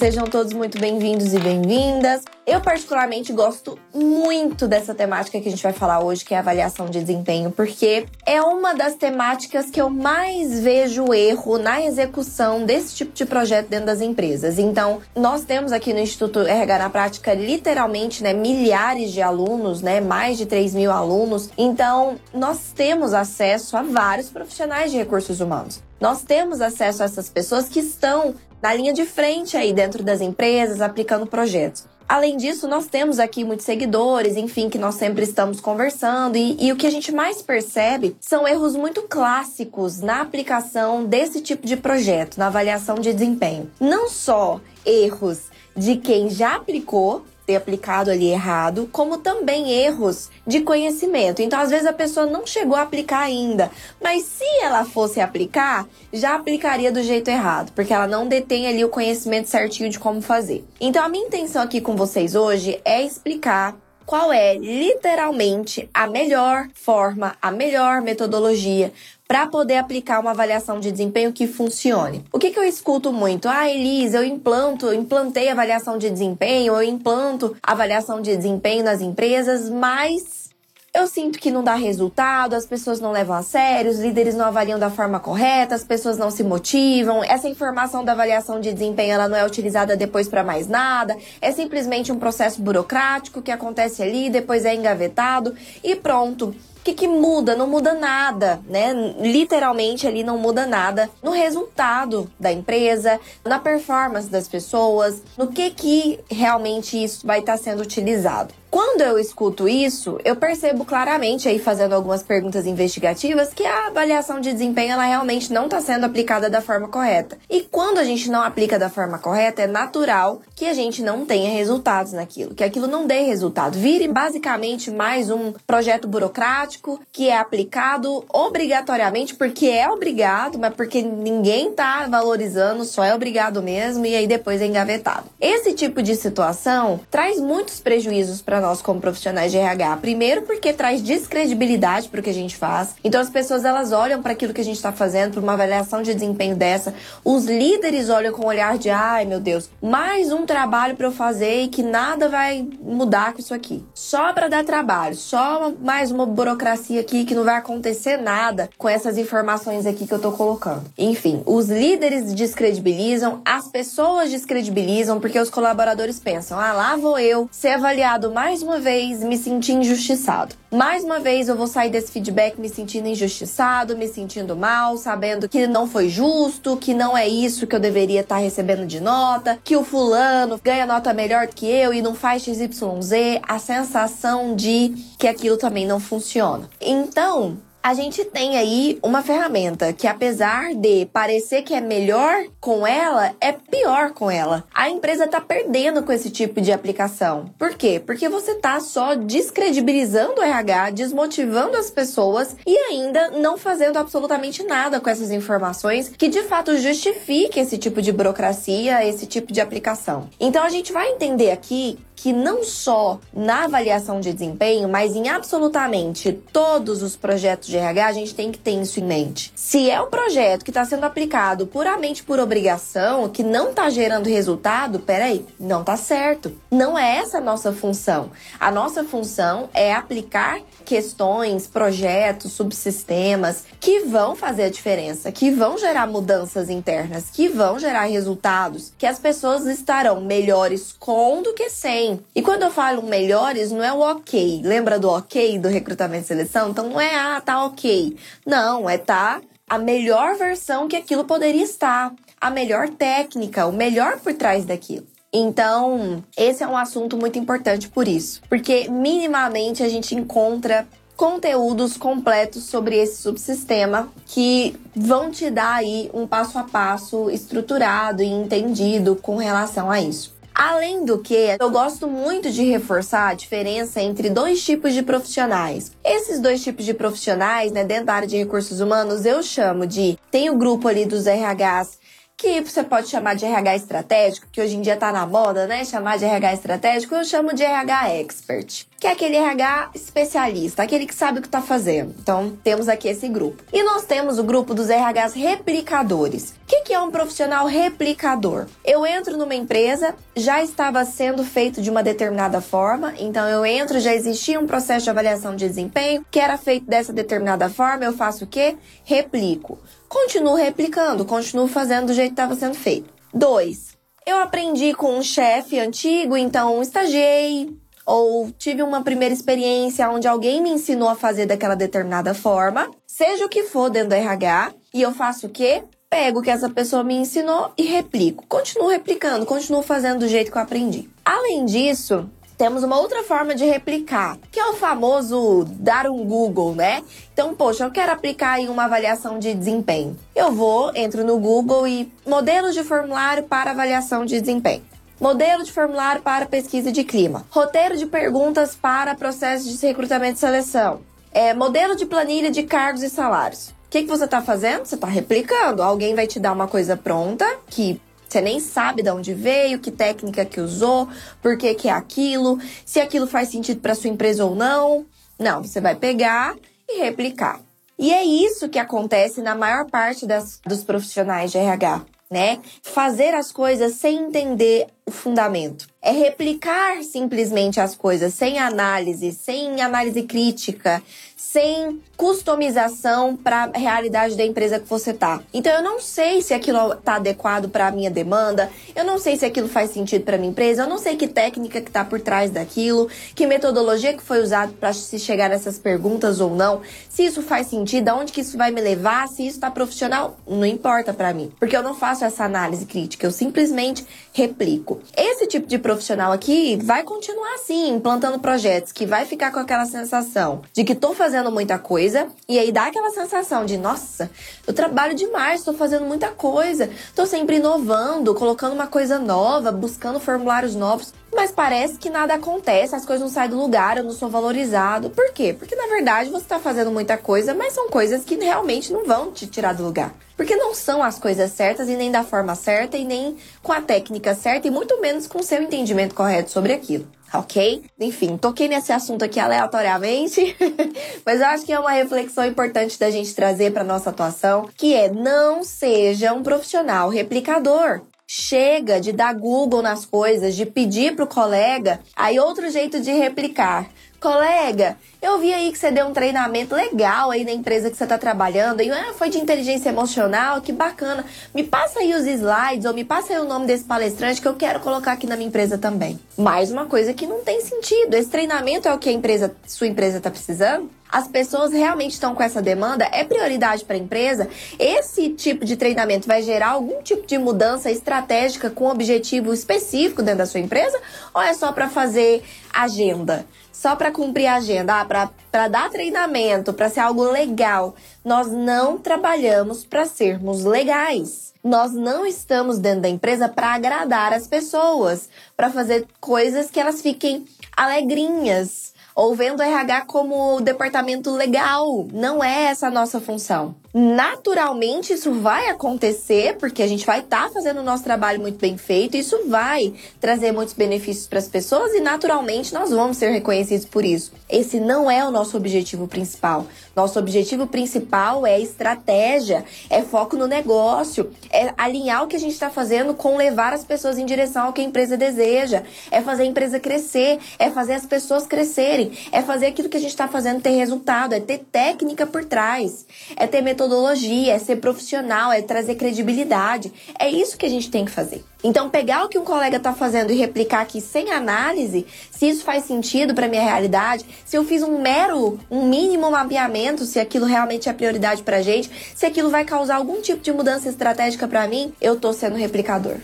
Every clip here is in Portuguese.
Sejam todos muito bem-vindos e bem-vindas. Eu, particularmente, gosto muito dessa temática que a gente vai falar hoje, que é avaliação de desempenho, porque é uma das temáticas que eu mais vejo erro na execução desse tipo de projeto dentro das empresas. Então, nós temos aqui no Instituto RH na Prática, literalmente, né, milhares de alunos, né, mais de 3 mil alunos. Então, nós temos acesso a vários profissionais de recursos humanos. Nós temos acesso a essas pessoas que estão na linha de frente aí dentro das empresas, aplicando projetos. Além disso, nós temos aqui muitos seguidores, enfim, que nós sempre estamos conversando, e, e, o que a gente mais percebe são erros muito clássicos na aplicação desse tipo de projeto, na avaliação de desempenho. Não só erros de quem já aplicou, ter aplicado ali errado, como também erros de conhecimento. Então, às vezes a pessoa não chegou a aplicar ainda, mas se ela fosse aplicar, já aplicaria do jeito errado, porque ela não detém ali o conhecimento certinho de como fazer. Então, a minha intenção aqui com vocês hoje é explicar qual é literalmente a melhor forma, a melhor metodologia para poder aplicar uma avaliação de desempenho que funcione. O que, que eu escuto muito? Ah, Elise, eu implanto, implantei avaliação de desempenho, eu implanto avaliação de desempenho nas empresas, mas eu sinto que não dá resultado, as pessoas não levam a sério, os líderes não avaliam da forma correta, as pessoas não se motivam. Essa informação da avaliação de desempenho ela não é utilizada depois para mais nada. É simplesmente um processo burocrático que acontece ali, depois é engavetado e pronto. O que, que muda? Não muda nada, né? Literalmente ali não muda nada no resultado da empresa, na performance das pessoas, no que que realmente isso vai estar sendo utilizado. Quando eu escuto isso, eu percebo claramente aí fazendo algumas perguntas investigativas que a avaliação de desempenho ela realmente não está sendo aplicada da forma correta. E quando a gente não aplica da forma correta, é natural que a gente não tenha resultados naquilo, que aquilo não dê resultado. Vire basicamente mais um projeto burocrático que é aplicado obrigatoriamente porque é obrigado, mas porque ninguém está valorizando, só é obrigado mesmo e aí depois é engavetado. Esse tipo de situação traz muitos prejuízos para nós como profissionais de RH. Primeiro, porque traz descredibilidade para o que a gente faz. Então, as pessoas elas olham para aquilo que a gente está fazendo, para uma avaliação de desempenho dessa. Os líderes olham com um olhar de, ai meu Deus, mais um trabalho para eu fazer e que nada vai mudar com isso aqui. Só para dar trabalho, só mais uma burocracia aqui que não vai acontecer nada com essas informações aqui que eu tô colocando. Enfim, os líderes descredibilizam, as pessoas descredibilizam porque os colaboradores pensam, ah, lá vou eu ser avaliado mais mais uma vez me senti injustiçado. Mais uma vez eu vou sair desse feedback me sentindo injustiçado, me sentindo mal, sabendo que não foi justo, que não é isso que eu deveria estar tá recebendo de nota, que o fulano ganha nota melhor que eu e não faz XYZ, a sensação de que aquilo também não funciona. Então, a gente tem aí uma ferramenta que, apesar de parecer que é melhor com ela, é pior com ela. A empresa tá perdendo com esse tipo de aplicação. Por quê? Porque você tá só descredibilizando o RH, desmotivando as pessoas e ainda não fazendo absolutamente nada com essas informações que de fato justifique esse tipo de burocracia, esse tipo de aplicação. Então a gente vai entender aqui que não só na avaliação de desempenho, mas em absolutamente todos os projetos de RH, a gente tem que ter isso em mente. Se é um projeto que está sendo aplicado puramente por obrigação, que não está gerando resultado, peraí, não está certo. Não é essa a nossa função. A nossa função é aplicar questões, projetos, subsistemas que vão fazer a diferença, que vão gerar mudanças internas, que vão gerar resultados, que as pessoas estarão melhores com do que sem e quando eu falo melhores, não é o ok. Lembra do ok do recrutamento e seleção? Então não é, ah, tá ok. Não, é tá a melhor versão que aquilo poderia estar. A melhor técnica, o melhor por trás daquilo. Então, esse é um assunto muito importante por isso. Porque minimamente a gente encontra conteúdos completos sobre esse subsistema que vão te dar aí um passo a passo estruturado e entendido com relação a isso. Além do que, eu gosto muito de reforçar a diferença entre dois tipos de profissionais. Esses dois tipos de profissionais, né, dentro da área de recursos humanos, eu chamo de tem o grupo ali dos RHs que você pode chamar de RH estratégico, que hoje em dia tá na moda, né? Chamar de RH estratégico, eu chamo de RH expert, que é aquele RH especialista, aquele que sabe o que tá fazendo. Então, temos aqui esse grupo. E nós temos o grupo dos RHs replicadores. O que, que é um profissional replicador? Eu entro numa empresa, já estava sendo feito de uma determinada forma, então eu entro, já existia um processo de avaliação de desempenho que era feito dessa determinada forma, eu faço o quê? Replico continuo replicando, continuo fazendo do jeito que estava sendo feito. Dois, eu aprendi com um chefe antigo, então estagiei ou tive uma primeira experiência onde alguém me ensinou a fazer daquela determinada forma, seja o que for dentro do RH, e eu faço o quê? Pego o que essa pessoa me ensinou e replico. Continuo replicando, continuo fazendo do jeito que eu aprendi. Além disso, temos uma outra forma de replicar, que é o famoso dar um Google, né? Então, poxa, eu quero aplicar em uma avaliação de desempenho. Eu vou, entro no Google e modelos de formulário para avaliação de desempenho. Modelo de formulário para pesquisa de clima. Roteiro de perguntas para processo de recrutamento e seleção. É, modelo de planilha de cargos e salários. O que, que você está fazendo? Você está replicando. Alguém vai te dar uma coisa pronta que você nem sabe de onde veio, que técnica que usou, por que que é aquilo, se aquilo faz sentido para sua empresa ou não. Não, você vai pegar e replicar. E é isso que acontece na maior parte das, dos profissionais de RH, né? Fazer as coisas sem entender o fundamento. É replicar simplesmente as coisas sem análise, sem análise crítica, sem customização para a realidade da empresa que você tá. Então eu não sei se aquilo tá adequado para a minha demanda, eu não sei se aquilo faz sentido para minha empresa, eu não sei que técnica que tá por trás daquilo, que metodologia que foi usada para se chegar nessas perguntas ou não, se isso faz sentido, aonde que isso vai me levar, se isso tá profissional, não importa para mim, porque eu não faço essa análise crítica, eu simplesmente replico. Esse tipo de profissional aqui vai continuar assim, implantando projetos que vai ficar com aquela sensação de que tô fazendo muita coisa e aí dá aquela sensação de, nossa, eu trabalho demais, estou fazendo muita coisa, estou sempre inovando, colocando uma coisa nova, buscando formulários novos, mas parece que nada acontece, as coisas não saem do lugar, eu não sou valorizado. Por quê? Porque na verdade você está fazendo muita coisa, mas são coisas que realmente não vão te tirar do lugar. Porque não são as coisas certas e nem da forma certa e nem com a técnica certa e muito menos com o seu entendimento correto sobre aquilo ok? Enfim, toquei nesse assunto aqui aleatoriamente, mas eu acho que é uma reflexão importante da gente trazer para nossa atuação, que é não seja um profissional replicador. Chega de dar Google nas coisas, de pedir pro colega aí outro jeito de replicar. Colega, eu vi aí que você deu um treinamento legal aí na empresa que você está trabalhando. E ah, foi de inteligência emocional, que bacana. Me passa aí os slides ou me passa aí o nome desse palestrante que eu quero colocar aqui na minha empresa também. Mais uma coisa que não tem sentido. Esse treinamento é o que a empresa, sua empresa está precisando? as pessoas realmente estão com essa demanda, é prioridade para a empresa. Esse tipo de treinamento vai gerar algum tipo de mudança estratégica com objetivo específico dentro da sua empresa? Ou é só para fazer agenda? Só para cumprir a agenda, ah, para dar treinamento, para ser algo legal. Nós não trabalhamos para sermos legais. Nós não estamos dentro da empresa para agradar as pessoas, para fazer coisas que elas fiquem alegrinhas, ou vendo o RH como departamento legal. Não é essa a nossa função. Naturalmente, isso vai acontecer, porque a gente vai estar tá fazendo o nosso trabalho muito bem feito, isso vai trazer muitos benefícios para as pessoas e, naturalmente, nós vamos ser reconhecidos por isso. Esse não é o nosso objetivo principal. Nosso objetivo principal é estratégia, é foco no negócio, é alinhar o que a gente está fazendo com levar as pessoas em direção ao que a empresa deseja, é fazer a empresa crescer, é fazer as pessoas crescerem, é fazer aquilo que a gente está fazendo ter resultado, é ter técnica por trás, é ter metodologia metodologia, é ser profissional, é trazer credibilidade. É isso que a gente tem que fazer. Então, pegar o que um colega está fazendo e replicar aqui sem análise, se isso faz sentido para minha realidade, se eu fiz um mero, um mínimo mapeamento, se aquilo realmente é prioridade para gente, se aquilo vai causar algum tipo de mudança estratégica para mim, eu estou sendo replicador.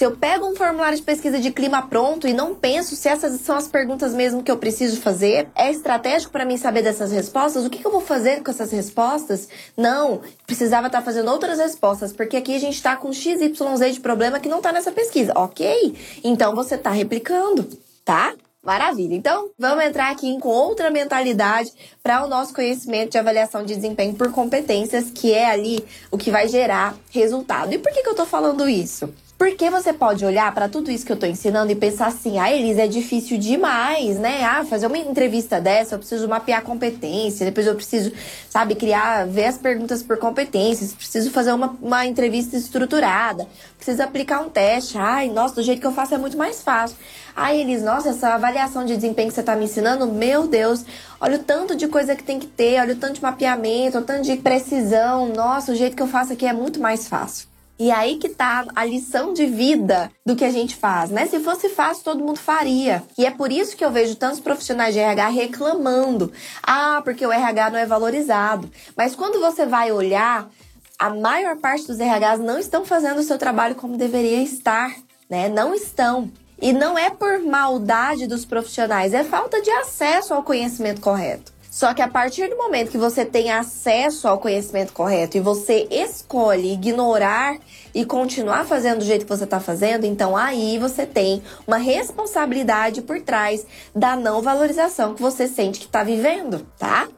Se eu pego um formulário de pesquisa de clima pronto e não penso se essas são as perguntas mesmo que eu preciso fazer, é estratégico para mim saber dessas respostas? O que, que, eu vou fazer com essas respostas? Não, precisava estar tá fazendo outras respostas, porque aqui a gente está com XYZ de problema que não está nessa pesquisa. Ok, então você está replicando, tá? Maravilha. Então, vamos entrar aqui com outra mentalidade para o nosso conhecimento de avaliação de desempenho por competências, que é ali o que vai gerar resultado. E por que, que eu estou falando isso? Porque você pode olhar para tudo isso que eu tô ensinando e pensar assim: ah, Elis, é difícil demais, né? Ah, fazer uma entrevista dessa, eu preciso mapear competência, depois eu preciso, sabe, criar, ver as perguntas por competências, preciso fazer uma, uma entrevista estruturada, preciso aplicar um teste. Ai, nossa, do jeito que eu faço é muito mais fácil. Ai, Elis, nossa, essa avaliação de desempenho que você tá me ensinando, meu Deus, olha o tanto de coisa que tem que ter, olha o tanto de mapeamento, o tanto de precisão. Nossa, o jeito que eu faço aqui é muito mais fácil. E aí que tá a lição de vida do que a gente faz, né? Se fosse fácil, todo mundo faria. E é por isso que eu vejo tantos profissionais de RH reclamando. Ah, porque o RH não é valorizado. Mas quando você vai olhar, a maior parte dos RHs não estão fazendo o seu trabalho como deveria estar, né? Não estão. E não é por maldade dos profissionais, é falta de acesso ao conhecimento correto. Só que a partir do momento que você tem acesso ao conhecimento correto e você escolhe ignorar e continuar fazendo do jeito que você está fazendo, então aí você tem uma responsabilidade por trás da não valorização que você sente que está vivendo, tá?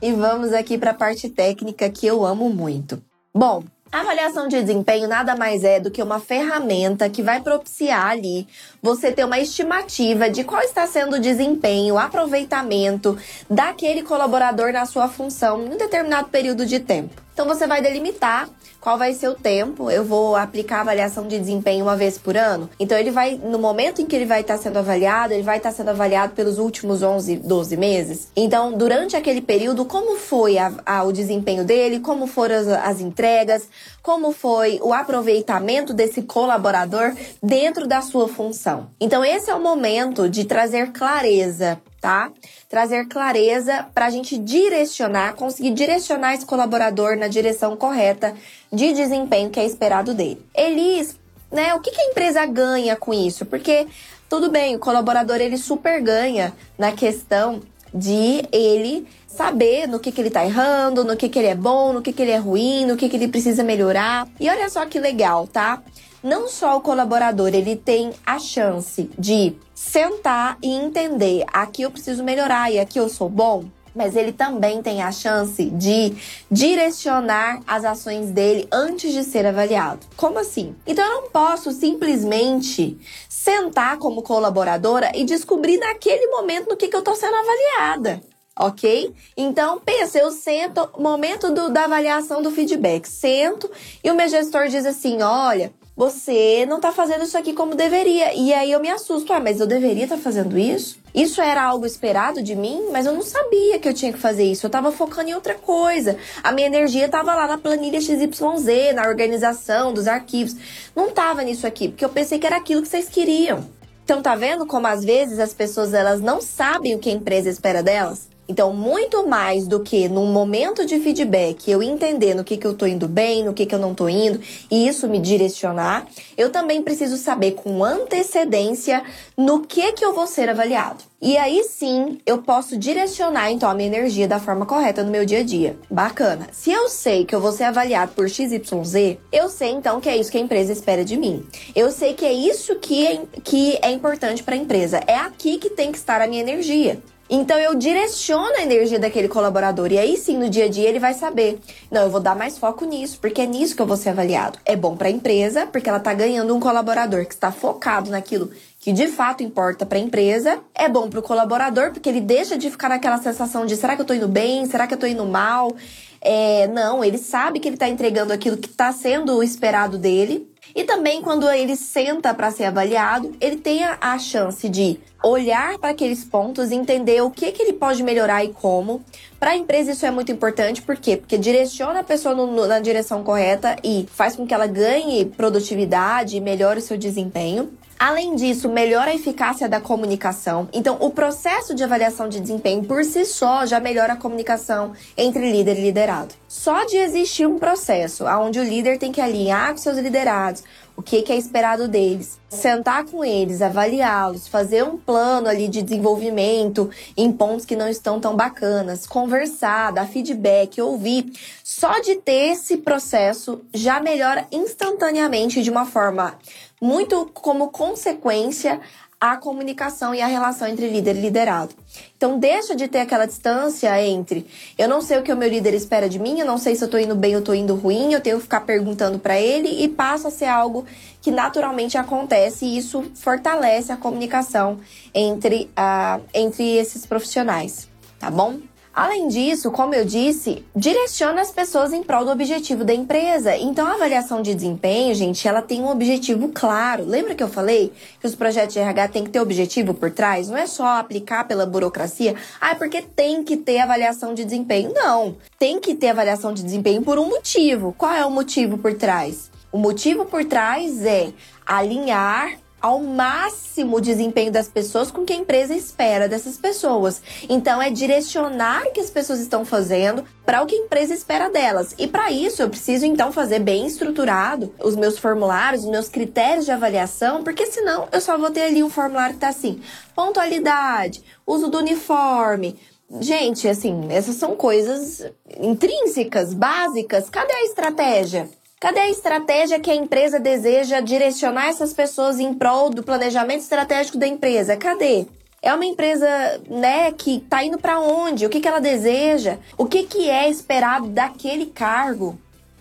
E vamos aqui para a parte técnica que eu amo muito. Bom, a avaliação de desempenho nada mais é do que uma ferramenta que vai propiciar ali você ter uma estimativa de qual está sendo o desempenho, o aproveitamento daquele colaborador na sua função em um determinado período de tempo. Então você vai delimitar qual vai ser o tempo. Eu vou aplicar a avaliação de desempenho uma vez por ano. Então ele vai, no momento em que ele vai estar sendo avaliado, ele vai estar sendo avaliado pelos últimos 11, 12 meses. Então, durante aquele período, como foi a, a, o desempenho dele, como foram as, as entregas, como foi o aproveitamento desse colaborador dentro da sua função. Então, esse é o momento de trazer clareza tá? Trazer clareza para a gente direcionar, conseguir direcionar esse colaborador na direção correta de desempenho que é esperado dele. Elis, né? O que, que a empresa ganha com isso? Porque tudo bem, o colaborador ele super ganha na questão de ele saber no que, que ele tá errando, no que, que ele é bom, no que, que ele é ruim, no que, que ele precisa melhorar. E olha só que legal, tá? Não só o colaborador, ele tem a chance de sentar e entender aqui eu preciso melhorar e aqui eu sou bom, mas ele também tem a chance de direcionar as ações dele antes de ser avaliado. Como assim? Então eu não posso simplesmente sentar como colaboradora e descobrir naquele momento no que, que eu estou sendo avaliada. Ok? Então, pensa, eu sento, momento do, da avaliação do feedback, sento e o meu gestor diz assim: olha, você não tá fazendo isso aqui como deveria. E aí eu me assusto, ah, mas eu deveria estar tá fazendo isso? Isso era algo esperado de mim, mas eu não sabia que eu tinha que fazer isso. Eu tava focando em outra coisa. A minha energia tava lá na planilha XYZ, na organização dos arquivos. Não tava nisso aqui, porque eu pensei que era aquilo que vocês queriam. Então tá vendo como às vezes as pessoas elas não sabem o que a empresa espera delas? Então, muito mais do que num momento de feedback eu entender no que, que eu tô indo bem, no que, que eu não tô indo, e isso me direcionar, eu também preciso saber com antecedência no que, que eu vou ser avaliado. E aí sim, eu posso direcionar então a minha energia da forma correta no meu dia a dia. Bacana. Se eu sei que eu vou ser avaliado por XYZ, eu sei então que é isso que a empresa espera de mim. Eu sei que é isso que é, que é importante para a empresa. É aqui que tem que estar a minha energia. Então eu direciono a energia daquele colaborador e aí sim no dia a dia ele vai saber, não, eu vou dar mais foco nisso, porque é nisso que eu vou ser avaliado. É bom para a empresa, porque ela está ganhando um colaborador que está focado naquilo que de fato importa para a empresa. É bom para o colaborador, porque ele deixa de ficar naquela sensação de será que eu estou indo bem? Será que eu estou indo mal? É, não, ele sabe que ele está entregando aquilo que está sendo esperado dele. E também quando ele senta para ser avaliado, ele tem a chance de olhar para aqueles pontos, entender o que, que ele pode melhorar e como. Para a empresa isso é muito importante, por quê? Porque direciona a pessoa no, na direção correta e faz com que ela ganhe produtividade e melhore o seu desempenho. Além disso, melhora a eficácia da comunicação. Então, o processo de avaliação de desempenho por si só já melhora a comunicação entre líder e liderado. Só de existir um processo onde o líder tem que alinhar com seus liderados, o que, é esperado deles, sentar com eles, avaliá-los, fazer um plano ali de desenvolvimento em pontos que não estão tão bacanas, conversar, dar feedback, ouvir. Só de ter esse processo já melhora instantaneamente de uma forma muito como consequência a comunicação e a relação entre líder e liderado. Então deixa de ter aquela distância entre eu não sei o que o meu líder espera de mim, eu não sei se eu tô indo bem ou tô indo ruim, eu tenho que ficar perguntando para ele e passa a ser algo que naturalmente acontece e isso fortalece a comunicação entre, uh, entre esses profissionais, tá bom? Além disso, como eu disse, direciona as pessoas em prol do objetivo da empresa. Então, a avaliação de desempenho, gente, ela tem um objetivo claro. Lembra que eu falei que os projetos de RH têm que ter objetivo por trás? Não é só aplicar pela burocracia. Ah, é porque tem que ter avaliação de desempenho. Não. Tem que ter avaliação de desempenho por um motivo. Qual é o motivo por trás? O motivo por trás é alinhar ao máximo o desempenho das pessoas com que a empresa espera dessas pessoas. Então é direcionar o que as pessoas estão fazendo para o que a empresa espera delas. E para isso eu preciso então fazer bem estruturado os meus formulários, os meus critérios de avaliação, porque senão eu só vou ter ali um formulário que tá assim: pontualidade, uso do uniforme, Gente, assim, essas são coisas intrínsecas, básicas. Cadê a estratégia? Cadê a estratégia que a empresa deseja direcionar essas pessoas em prol do planejamento estratégico da empresa? Cadê? É uma empresa, né, que tá indo para onde? O que, que ela deseja? O que, que é esperado daquele cargo?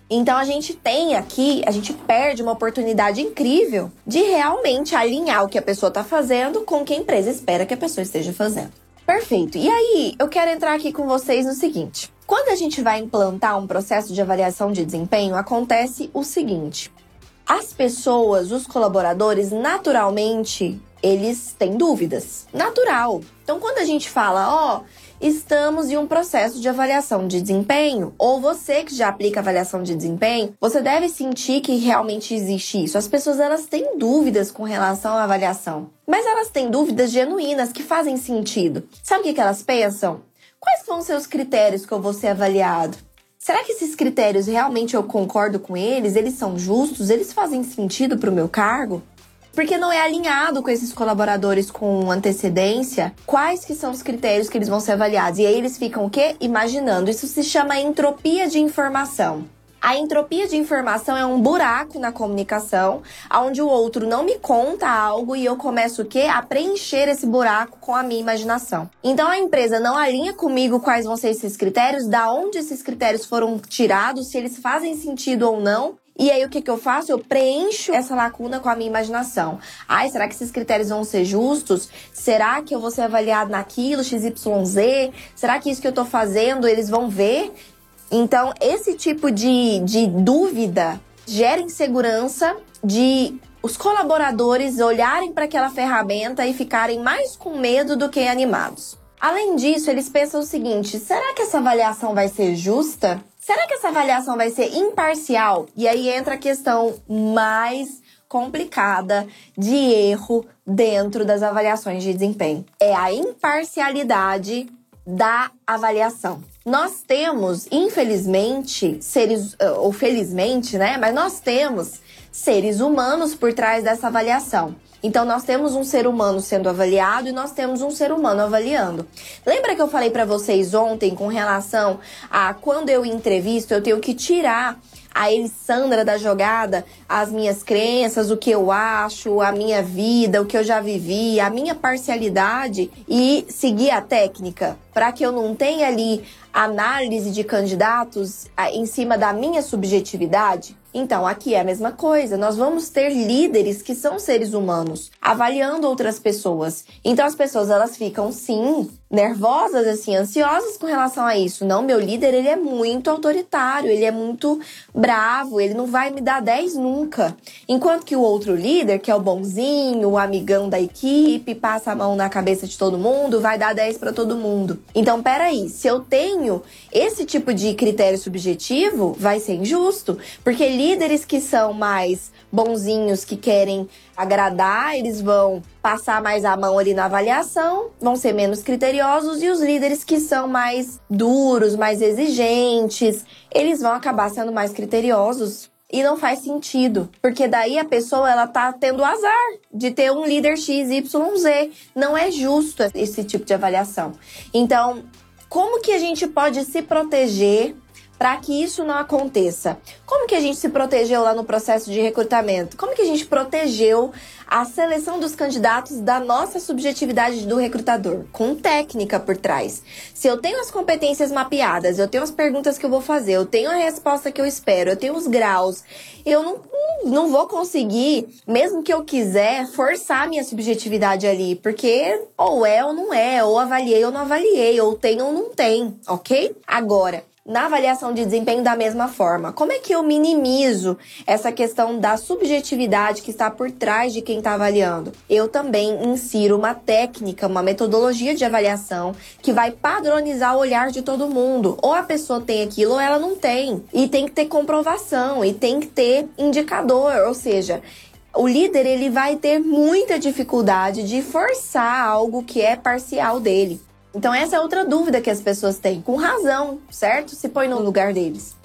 Então a gente tem aqui, a gente perde uma oportunidade incrível de realmente alinhar o que a pessoa está fazendo com o que a empresa espera que a pessoa esteja fazendo. Perfeito. E aí, eu quero entrar aqui com vocês no seguinte. Quando a gente vai implantar um processo de avaliação de desempenho, acontece o seguinte: as pessoas, os colaboradores, naturalmente, eles têm dúvidas. Natural. Então, quando a gente fala, ó, oh, estamos em um processo de avaliação de desempenho, ou você que já aplica avaliação de desempenho, você deve sentir que realmente existe isso. As pessoas elas têm dúvidas com relação à avaliação, mas elas têm dúvidas genuínas que fazem sentido. Sabe o que, que elas pensam? Quais vão ser os critérios que eu vou ser avaliado? Será que esses critérios realmente eu concordo com eles? Eles são justos? Eles fazem sentido para o meu cargo? Porque não é alinhado com esses colaboradores com antecedência quais que são os critérios que eles vão ser avaliados. E aí eles ficam o quê? Imaginando. Isso se chama entropia de informação. A entropia de informação é um buraco na comunicação, onde o outro não me conta algo e eu começo o quê? A preencher esse buraco com a minha imaginação. Então a empresa não alinha comigo quais vão ser esses critérios, da onde esses critérios foram tirados, se eles fazem sentido ou não, e aí o que, que eu faço? Eu preencho essa lacuna com a minha imaginação. Ai, será que esses critérios vão ser justos? Será que eu vou ser avaliado naquilo, XYZ? Será que isso que eu tô fazendo eles vão ver? Então, esse tipo de, de dúvida gera insegurança de os colaboradores olharem para aquela ferramenta e ficarem mais com medo do que animados. Além disso, eles pensam o seguinte: será que essa avaliação vai ser justa? Será que essa avaliação vai ser imparcial? E aí entra a questão mais complicada de erro dentro das avaliações de desempenho. É a imparcialidade da avaliação. Nós temos, infelizmente, seres, eh, ou felizmente, né? Mas nós temos seres humanos por trás dessa avaliação. Então, nós temos um ser humano sendo avaliado e nós temos um ser humano avaliando. Lembra que eu falei para vocês ontem com relação a quando eu entrevisto, eu tenho que tirar a Elisandra da jogada, as minhas crenças, o que eu acho, a minha vida, o que eu já vivi, a minha parcialidade e seguir a técnica. Para que eu não tenha ali análise de candidatos em cima da minha subjetividade? Então, aqui é a mesma coisa. Nós vamos ter líderes que são seres humanos, avaliando outras pessoas. Então, as pessoas elas ficam sim nervosas, assim, ansiosas com relação a isso. Não, meu líder, ele é muito autoritário, ele é muito bravo, ele não vai me dar 10 nunca. Enquanto que o outro líder, que é o bonzinho, o amigão da equipe, passa a mão na cabeça de todo mundo, vai dar 10 para todo mundo. Então, peraí, se eu tenho desempenho, esse tipo de critério subjetivo vai ser injusto, porque líderes que são mais bonzinhos, que querem agradar, eles vão passar mais a mão ali na avaliação, vão ser menos criteriosos e os líderes que são mais duros, mais exigentes, eles vão acabar sendo mais criteriosos. E não faz sentido, porque daí a pessoa ela tá tendo azar de ter um líder XYZ. Não é justo esse tipo de avaliação. Então, como que a gente pode se proteger para que isso não aconteça. Como que a gente se protegeu lá no processo de recrutamento? Como que a gente protegeu a seleção dos candidatos da nossa subjetividade do recrutador? Com técnica por trás. Se eu tenho as competências mapeadas, eu tenho as perguntas que eu vou fazer, eu tenho a resposta que eu espero, eu tenho os graus, eu não, não vou conseguir, mesmo que eu quiser, forçar a minha subjetividade ali, porque ou é ou não é, ou avaliei ou não avaliei, ou tem ou não tem, ok? Agora, na avaliação de desempenho da mesma forma. Como é que eu minimizo essa questão da subjetividade que está por trás de quem está avaliando? Eu também insiro uma técnica, uma metodologia de avaliação que vai padronizar o olhar de todo mundo. Ou a pessoa tem aquilo ou ela não tem. E tem que ter comprovação e tem que ter indicador, ou seja, o líder ele vai ter muita dificuldade de forçar algo que é parcial dele. Então, essa é outra dúvida que as pessoas têm, com razão, certo? Se põe no lugar deles.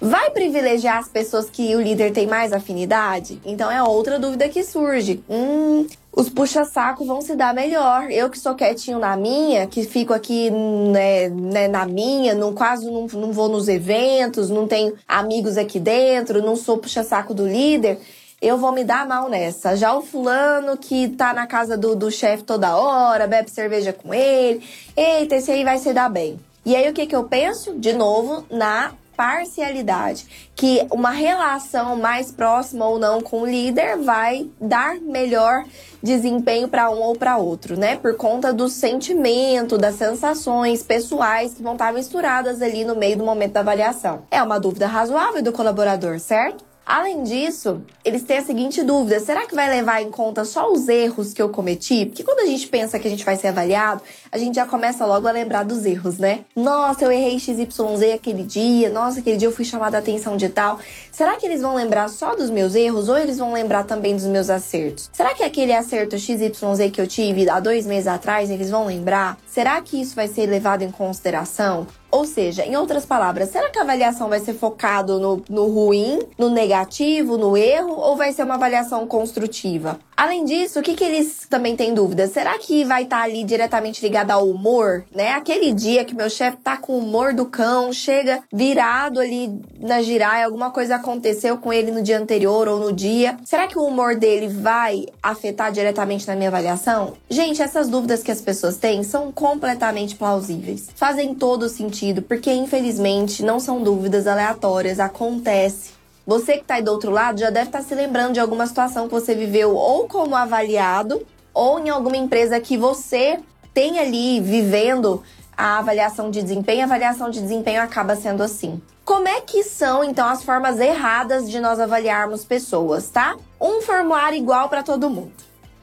Vai privilegiar as pessoas que o líder tem mais afinidade? Então é outra dúvida que surge. Hum, os puxa-saco vão se dar melhor. Eu que sou quietinho na minha, que fico aqui né, né, na minha, não, quase não, não vou nos eventos, não tenho amigos aqui dentro, não sou puxa-saco do líder eu vou me dar mal nessa. Já o fulano que tá na casa do, do chefe toda hora, bebe cerveja com ele, eita, esse aí vai se dar bem. E aí o que, que eu penso? De novo, na parcialidade, que uma relação mais próxima ou não com o líder vai dar melhor desempenho para um ou para outro, né? Por conta do sentimento, das sensações pessoais que vão estar misturadas ali no meio do momento da avaliação. É uma dúvida razoável do colaborador, certo? Além disso, eles têm a seguinte dúvida: será que vai levar em conta só os erros que eu cometi? Porque quando a gente pensa que a gente vai ser avaliado, a gente já começa logo a lembrar dos erros, né? Nossa, eu errei XYZ aquele dia, nossa, aquele dia eu fui chamada a atenção de tal. Será que eles vão lembrar só dos meus erros ou eles vão lembrar também dos meus acertos? Será que aquele acerto XYZ que eu tive há dois meses atrás eles vão lembrar? Será que isso vai ser levado em consideração? Ou seja, em outras palavras, será que a avaliação vai ser focado no, no ruim, no negativo, no erro, ou vai ser uma avaliação construtiva? Além disso, o que, que eles também têm dúvida? Será que vai estar tá ali diretamente ligado ao humor, né? Aquele dia que meu chefe tá com o humor do cão, chega virado ali na giraia, alguma coisa aconteceu com ele no dia anterior ou no dia. Será que o humor dele vai afetar diretamente na minha avaliação? Gente, essas dúvidas que as pessoas têm são completamente plausíveis. Fazem todo sentido, porque infelizmente não são dúvidas aleatórias, acontece. Você que está aí do outro lado já deve estar tá se lembrando de alguma situação que você viveu ou como avaliado, ou em alguma empresa que você tem ali vivendo a avaliação de desempenho. A avaliação de desempenho acaba sendo assim. Como é que são então as formas erradas de nós avaliarmos pessoas, tá? Um formulário igual para todo mundo.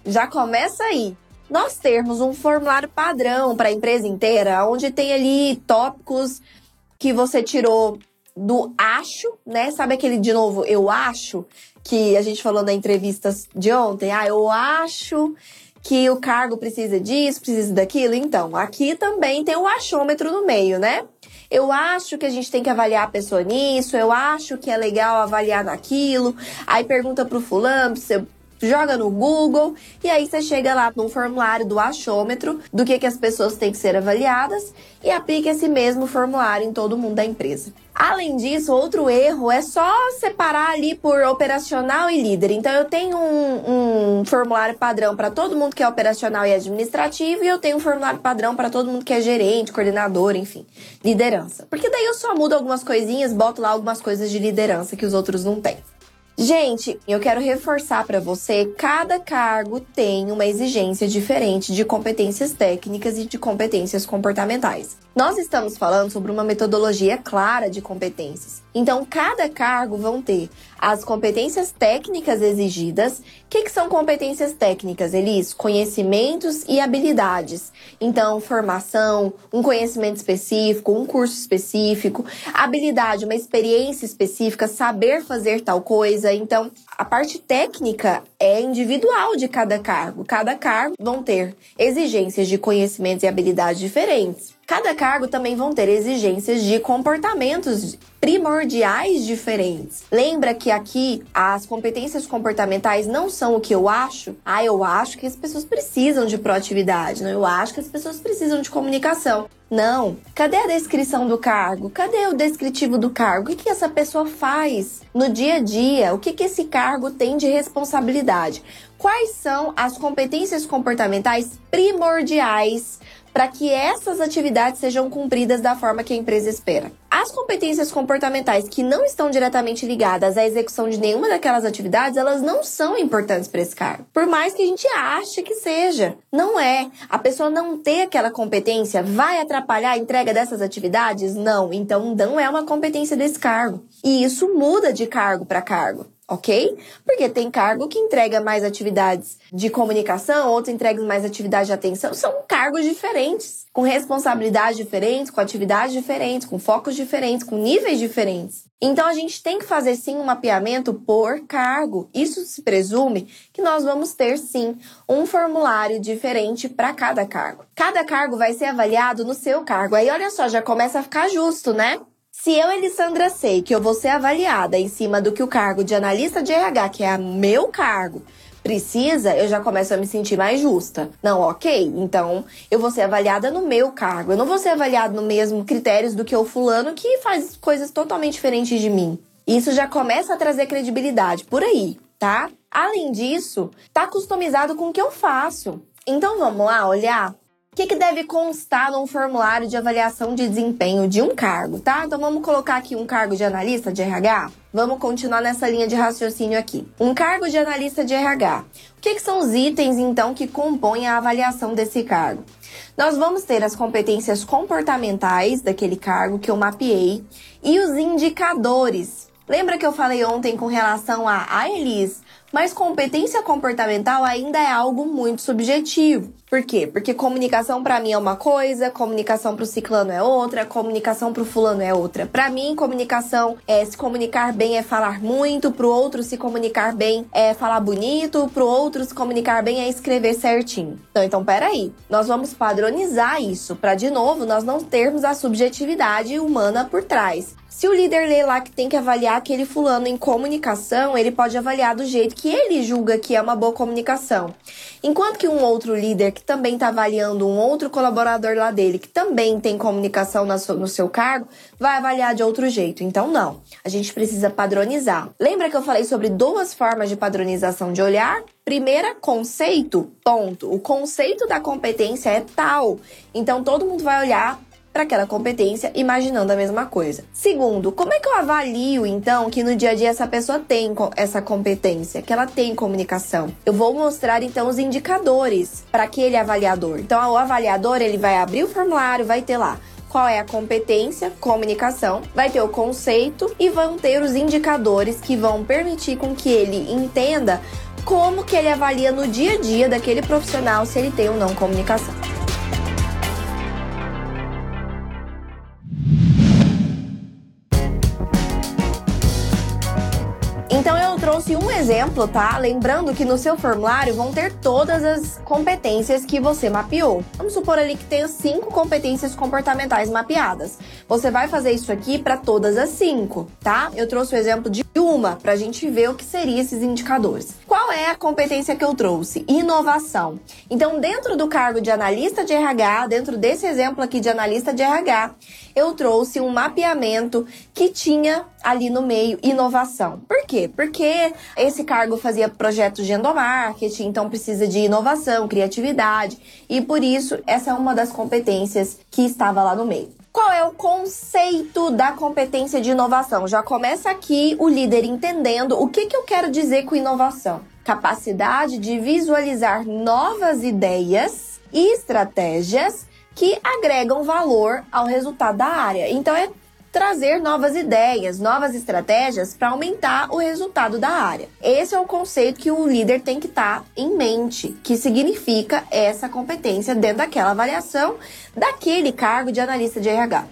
Já começa aí. Nós termos um formulário padrão para a empresa inteira, onde tem ali tópicos que você tirou do acho, né? Sabe aquele de novo, eu acho, que a gente falou na entrevista de ontem? Ah, eu acho que o cargo precisa disso, precisa daquilo. Então, aqui também tem o achômetro no meio, né? Eu acho que a gente tem que avaliar a pessoa nisso, eu acho que é legal avaliar naquilo. Aí pergunta pro fulano, joga no Google e aí você chega lá no formulário do achômetro do que, que as pessoas têm que ser avaliadas e aplica esse mesmo formulário em todo mundo da empresa. Além disso, outro erro é só separar ali por operacional e líder. Então, eu tenho um, um formulário padrão para todo mundo que é operacional e administrativo, e eu tenho um formulário padrão para todo mundo que é gerente, coordenador, enfim, liderança. Porque daí eu só mudo algumas coisinhas, boto lá algumas coisas de liderança que os outros não têm. Gente, eu quero reforçar para você, cada cargo tem uma exigência diferente de competências técnicas e de competências comportamentais. Nós estamos falando sobre uma metodologia clara de competências. Então, cada cargo vão ter as competências técnicas exigidas. O que, que, são competências técnicas, Elis? Conhecimentos e habilidades. Então, formação, um conhecimento específico, um curso específico, habilidade, uma experiência específica, saber fazer tal coisa. Então, a parte técnica é individual de cada cargo. Cada cargo vão ter exigências de conhecimentos e habilidades diferentes. Cada cargo também vão ter exigências de comportamentos primordiais diferentes. Lembra que aqui as competências comportamentais não são o que eu acho? Ah, eu acho que as pessoas precisam de proatividade, não? Eu acho que as pessoas precisam de comunicação. Não. Cadê a descrição do cargo? Cadê o descritivo do cargo? O que, essa pessoa faz no dia a dia? O que, que esse cargo tem de responsabilidade? Quais são as competências comportamentais primordiais para que essas atividades sejam cumpridas da forma que a empresa espera. As competências comportamentais que não estão diretamente ligadas à execução de nenhuma daquelas atividades, elas não são importantes para esse cargo. Por mais que a gente ache que seja, não é. A pessoa não ter aquela competência vai atrapalhar a entrega dessas atividades? Não. Então não é uma competência desse cargo. E isso muda de cargo para cargo ok? Porque tem cargo que entrega mais atividades de comunicação, outros entregam mais atividades de atenção. São cargos diferentes, com responsabilidades diferentes, com atividades diferentes, com focos diferentes, com níveis diferentes. Então a gente tem que fazer sim um mapeamento por cargo. Isso se presume que nós vamos ter sim um formulário diferente para cada cargo. Cada cargo vai ser avaliado no seu cargo. Aí olha só, já começa a ficar justo, né? Se eu, Elisandra, sei que eu vou ser avaliada em cima do que o cargo de analista de RH, que é meu cargo, precisa, eu já começo a me sentir mais justa. Não, ok, então eu vou ser avaliada no meu cargo. Eu não vou ser avaliada no mesmo critérios do que o fulano que faz coisas totalmente diferentes de mim. Isso já começa a trazer credibilidade por aí, tá? Além disso, tá customizado com o que eu faço. Então vamos lá olhar o que, que, deve constar num formulário de avaliação de desempenho de um cargo, tá? Então vamos colocar aqui um cargo de analista de RH? Vamos continuar nessa linha de raciocínio aqui. Um cargo de analista de RH. O que, que são os itens, então, que compõem a avaliação desse cargo? Nós vamos ter as competências comportamentais daquele cargo que eu mapeei e os indicadores. Lembra que eu falei ontem com relação a, a Elis? Mas competência comportamental ainda é algo muito subjetivo. Por quê? Porque comunicação para mim é uma coisa, comunicação para o ciclano é outra, comunicação para o fulano é outra. Para mim, comunicação é se comunicar bem é falar muito, para o outro se comunicar bem é falar bonito, para o outro se comunicar bem é escrever certinho. Então, então peraí, nós vamos padronizar isso para de novo nós não termos a subjetividade humana por trás. Se o líder lê lá que tem que avaliar aquele fulano em comunicação, ele pode avaliar do jeito que ele julga que é uma boa comunicação. Enquanto que um outro líder que também está avaliando um outro colaborador lá dele, que também tem comunicação no seu cargo, vai avaliar de outro jeito. Então, não. A gente precisa padronizar. Lembra que eu falei sobre duas formas de padronização de olhar? Primeira, conceito, ponto. O conceito da competência é tal. Então, todo mundo vai olhar para aquela competência, imaginando a mesma coisa. Segundo, como é que eu avalio então que no dia a dia essa pessoa tem essa competência, que ela tem comunicação? Eu vou mostrar então os indicadores para aquele avaliador. Então, o avaliador ele vai abrir o formulário, vai ter lá qual é a competência, comunicação, vai ter o conceito e vão ter os indicadores que vão permitir com que ele entenda como que ele avalia no dia a dia daquele profissional se ele tem ou não comunicação. Trouxe um exemplo, tá? Lembrando que no seu formulário vão ter todas as competências que você mapeou. Vamos supor ali que tenha cinco competências comportamentais mapeadas. Você vai fazer isso aqui para todas as cinco, tá? Eu trouxe o exemplo de uma para a gente ver o que seriam esses indicadores. Qual é a competência que eu trouxe? Inovação. Então, dentro do cargo de analista de RH, dentro desse exemplo aqui de analista de RH, eu trouxe um mapeamento que tinha ali no meio inovação. Por quê? Porque esse cargo fazia projetos de endomarketing, então precisa de inovação, criatividade, e por isso essa é uma das competências que estava lá no meio. Qual é o conceito da competência de inovação? Já começa aqui o líder entendendo o que, que eu quero dizer com inovação. Capacidade de visualizar novas ideias e estratégias que agregam valor ao resultado da área. Então é trazer novas ideias, novas estratégias para aumentar o resultado da área. Esse é o conceito que o líder tem que estar tá em mente, que significa essa competência dentro daquela avaliação daquele cargo de analista de RH.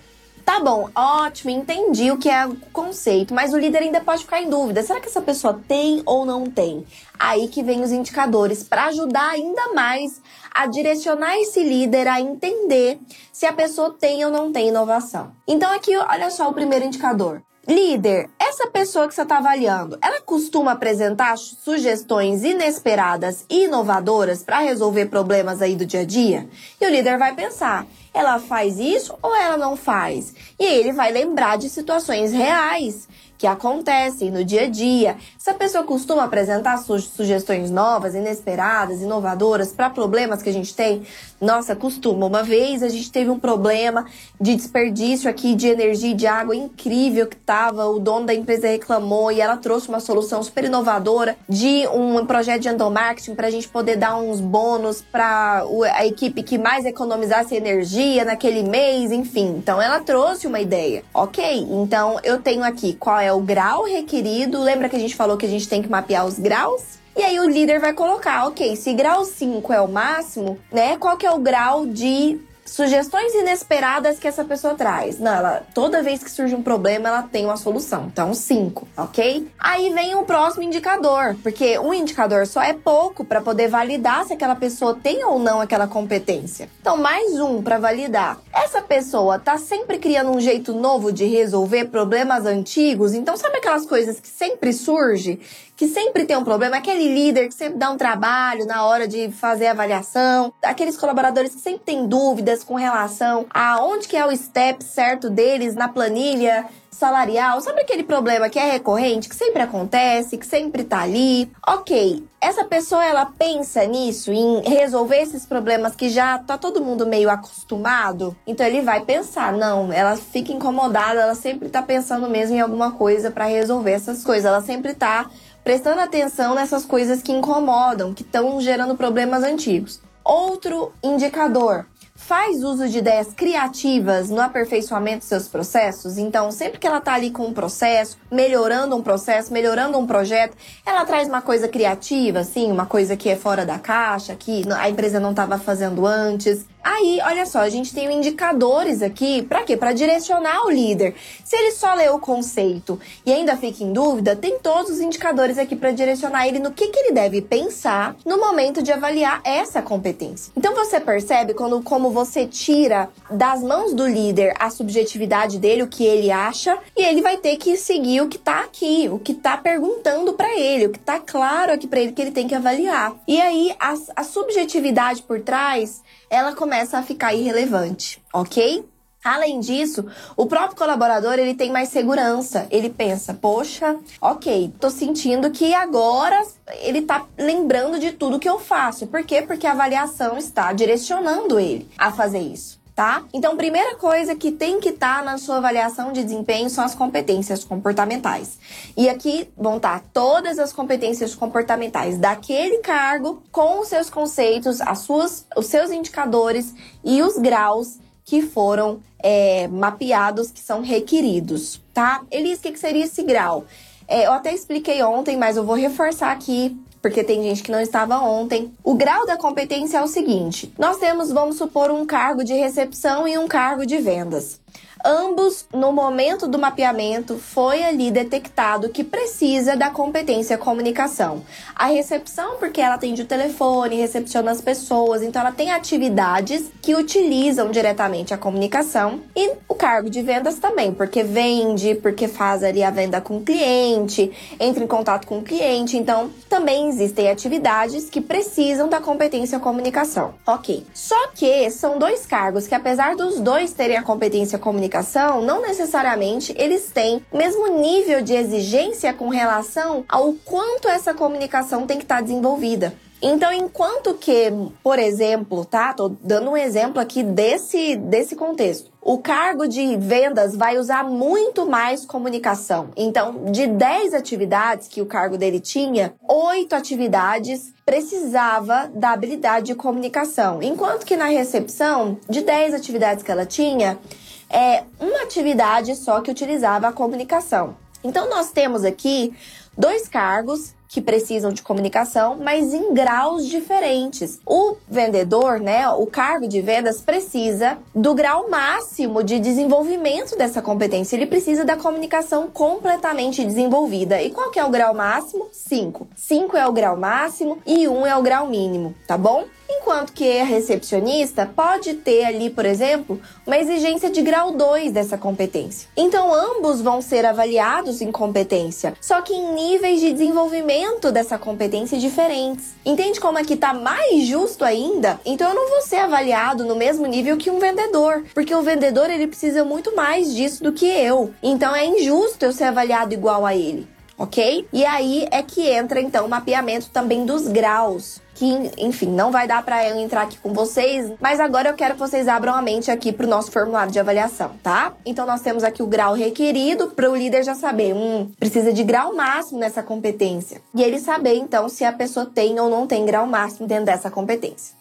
Tá bom, ótimo, entendi o que é o conceito, mas o líder ainda pode ficar em dúvida. Será que essa pessoa tem ou não tem? Aí que vem os indicadores para ajudar ainda mais a direcionar esse líder a entender se a pessoa tem ou não tem inovação. Então aqui, olha só o primeiro indicador. Líder, essa pessoa que você está avaliando, ela costuma apresentar sugestões inesperadas e inovadoras para resolver problemas aí do dia a dia? E o líder vai pensar, ela faz isso ou ela não faz? E ele vai lembrar de situações reais que acontecem no dia a dia. Essa pessoa costuma apresentar su sugestões novas, inesperadas, inovadoras para problemas que a gente tem. Nossa, costuma. Uma vez a gente teve um problema de desperdício aqui de energia e de água incrível que tava. O dono da empresa reclamou e ela trouxe uma solução super inovadora de um projeto de endomarketing para a gente poder dar uns bônus para a equipe que mais economizasse energia naquele mês, enfim. Então ela trouxe uma ideia. Ok, então eu tenho aqui qual é o grau requerido. Lembra que a gente falou que a gente tem que mapear os graus? E aí o líder vai colocar, ok, se grau 5 é o máximo, né? Qual que é o grau de Sugestões inesperadas que essa pessoa traz. Não, ela, toda vez que surge um problema, ela tem uma solução. Então, cinco, ok? Aí vem o próximo indicador, porque um indicador só é pouco para poder validar se aquela pessoa tem ou não aquela competência. Então, mais um para validar. Essa pessoa tá sempre criando um jeito novo de resolver problemas antigos. Então, sabe aquelas coisas que sempre surge que sempre tem um problema, aquele líder que sempre dá um trabalho na hora de fazer a avaliação, aqueles colaboradores que sempre têm dúvidas com relação a onde que é o step certo deles na planilha salarial, sabe aquele problema que é recorrente, que sempre acontece, que sempre tá ali? Ok, essa pessoa ela pensa nisso, em resolver esses problemas que já tá todo mundo meio acostumado, então ele vai pensar, não, ela fica incomodada, ela sempre tá pensando mesmo em alguma coisa para resolver essas coisas, ela sempre tá prestando atenção nessas coisas que incomodam, que estão gerando problemas antigos. Outro indicador faz uso de ideias criativas no aperfeiçoamento dos seus processos. Então, sempre que ela está ali com um processo, melhorando um processo, melhorando um projeto, ela traz uma coisa criativa, assim, uma coisa que é fora da caixa, que a empresa não estava fazendo antes. Aí, olha só, a gente tem indicadores aqui, para quê? Para direcionar o líder. Se ele só lê o conceito e ainda fica em dúvida, tem todos os indicadores aqui para direcionar ele no que, que ele deve pensar no momento de avaliar essa competência. Então você percebe quando como você tira das mãos do líder a subjetividade dele, o que ele acha, e ele vai ter que seguir o que tá aqui, o que tá perguntando para ele, o que tá claro aqui para ele que ele tem que avaliar. E aí a, a subjetividade por trás ela começa a ficar irrelevante, ok? Além disso, o próprio colaborador ele tem mais segurança. Ele pensa, poxa, ok, tô sentindo que agora ele tá lembrando de tudo que eu faço. Por quê? Porque a avaliação está direcionando ele a fazer isso tá? Então, primeira coisa que tem que estar tá na sua avaliação de desempenho são as competências comportamentais. E aqui vão estar tá todas as competências comportamentais daquele cargo com os seus conceitos, as suas, os seus indicadores e os graus que foram é, mapeados, que são requeridos, tá? Elis, o que, que seria esse grau? É, eu até expliquei ontem, mas eu vou reforçar aqui porque tem gente que não estava ontem. O grau da competência é o seguinte: nós temos, vamos supor, um cargo de recepção e um cargo de vendas. Ambos, no momento do mapeamento, foi ali detectado que precisa da competência comunicação. A recepção, porque ela atende o telefone, recepciona as pessoas, então ela tem atividades que utilizam diretamente a comunicação. E o cargo de vendas também, porque vende, porque faz ali a venda com o cliente, entra em contato com o cliente. Então, também existem atividades que precisam da competência comunicação. Ok. Só que são dois cargos que, apesar dos dois terem a competência comunicação, comunicação, não necessariamente eles têm o mesmo nível de exigência com relação ao quanto essa comunicação tem que estar desenvolvida. Então, enquanto que, por exemplo, tá? Tô dando um exemplo aqui desse, desse contexto. O cargo de vendas vai usar muito mais comunicação. Então, de 10 atividades que o cargo dele tinha, 8 atividades precisava da habilidade de comunicação. Enquanto que na recepção, de 10 atividades que ela tinha, é uma atividade só que utilizava a comunicação. Então, nós temos aqui dois cargos que precisam de comunicação, mas em graus diferentes. O vendedor, né, o cargo de vendas precisa do grau máximo de desenvolvimento dessa competência. Ele precisa da comunicação completamente desenvolvida. E qual que é o grau máximo? 5. 5 é o grau máximo e 1 um é o grau mínimo, tá bom? Enquanto que a recepcionista pode ter ali, por exemplo, uma exigência de grau 2 dessa competência. Então, ambos vão ser avaliados em competência, só que em níveis de desenvolvimento dessa competência diferentes. Entende como aqui tá mais justo ainda? Então, eu não vou ser avaliado no mesmo nível que um vendedor, porque o vendedor ele precisa muito mais disso do que eu. Então, é injusto eu ser avaliado igual a ele ok? E aí é que entra então o mapeamento também dos graus. Que, enfim, não vai dar para eu entrar aqui com vocês, mas agora eu quero que vocês abram a mente aqui para o nosso formulário de avaliação, tá? Então nós temos aqui o grau requerido para o líder já saber, hum, precisa de grau máximo nessa competência. E ele saber então se a pessoa tem ou não tem grau máximo dentro dessa competência.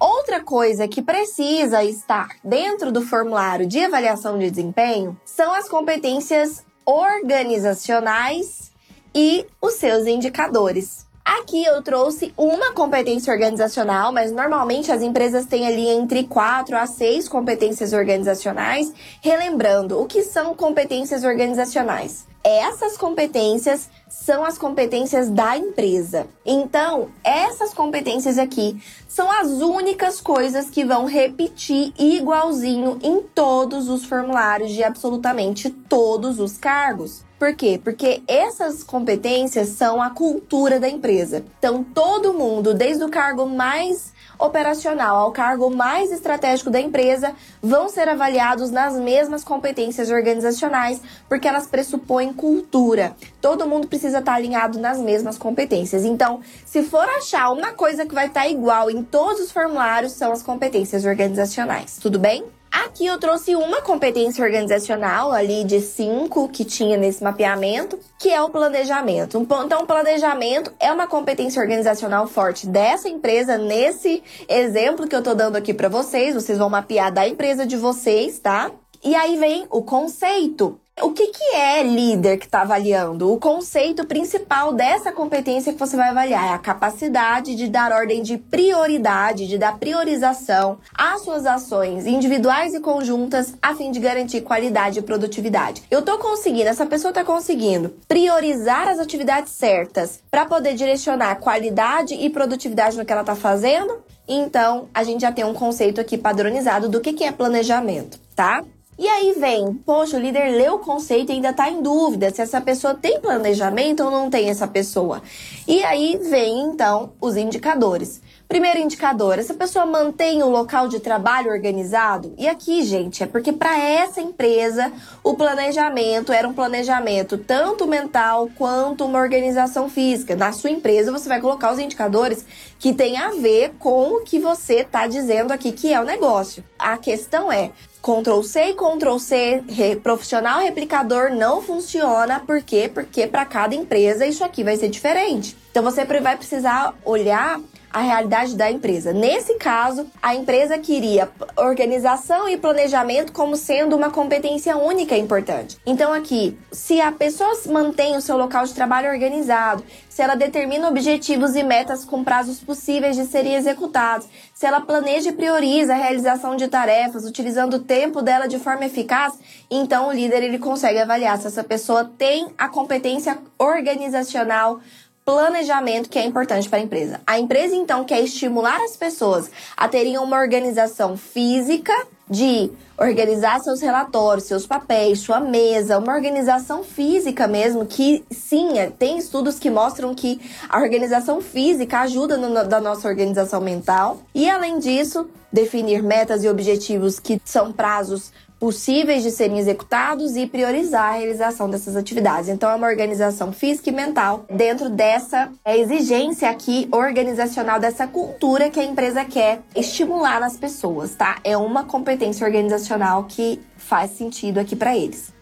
Outra coisa que precisa estar dentro do formulário de avaliação de desempenho são as competências organizacionais e os seus indicadores. Aqui eu trouxe uma competência organizacional, mas normalmente as empresas têm ali entre quatro a seis competências organizacionais. Relembrando, o que são competências organizacionais? Essas competências são as competências da empresa. Então, essas competências aqui são as únicas coisas que vão repetir igualzinho em todos os formulários de absolutamente todos os cargos. Por quê? Porque essas competências são a cultura da empresa. Então, todo mundo, desde o cargo mais operacional ao cargo mais estratégico da empresa vão ser avaliados nas mesmas competências organizacionais, porque elas pressupõem cultura. Todo mundo precisa estar alinhado nas mesmas competências. Então, se for achar uma coisa que vai estar igual em todos os formulários, são as competências organizacionais. Tudo bem? Aqui eu trouxe uma competência organizacional ali de cinco que tinha nesse mapeamento, que é o planejamento. Então, o planejamento é uma competência organizacional forte dessa empresa. Nesse exemplo que eu tô dando aqui para vocês, vocês vão mapear da empresa de vocês, tá? E aí vem o conceito. O que, que é líder que está avaliando? O conceito principal dessa competência que você vai avaliar é a capacidade de dar ordem de prioridade, de dar priorização às suas ações individuais e conjuntas a fim de garantir qualidade e produtividade. Eu estou conseguindo, essa pessoa está conseguindo priorizar as atividades certas para poder direcionar qualidade e produtividade no que ela está fazendo? Então, a gente já tem um conceito aqui padronizado do que, que é planejamento, tá? E aí vem, poxa, o líder leu o conceito e ainda está em dúvida se essa pessoa tem planejamento ou não tem essa pessoa. E aí vem então os indicadores. Primeiro indicador, essa pessoa mantém o local de trabalho organizado? E aqui, gente, é porque para essa empresa o planejamento era um planejamento tanto mental quanto uma organização física. Na sua empresa você vai colocar os indicadores que tem a ver com o que você está dizendo aqui que é o negócio. A questão é, Ctrl C e Ctrl C, re, profissional replicador não funciona. Por quê? Porque para cada empresa isso aqui vai ser diferente. Então você vai precisar olhar a realidade da empresa. Nesse caso, a empresa queria organização e planejamento como sendo uma competência única importante. Então, aqui, se a pessoa mantém o seu local de trabalho organizado, se ela determina objetivos e metas com prazos possíveis de serem executados, se ela planeja e prioriza a realização de tarefas, utilizando o tempo dela de forma eficaz, então o líder ele consegue avaliar se essa pessoa tem a competência organizacional planejamento que é importante para a empresa. A empresa, então, quer estimular as pessoas a terem uma organização física de organizar seus relatórios, seus papéis, sua mesa, uma organização física mesmo, que sim, é, tem estudos que mostram que a organização física ajuda no, da nossa organização mental. E além disso, definir metas e objetivos que são prazos possíveis de serem executados e priorizar a realização dessas atividades. Então, é uma organização física e mental dentro dessa é, exigência aqui organizacional, dessa cultura que a empresa quer estimular nas pessoas, tá? É uma competência organizacional que faz sentido aqui para eles.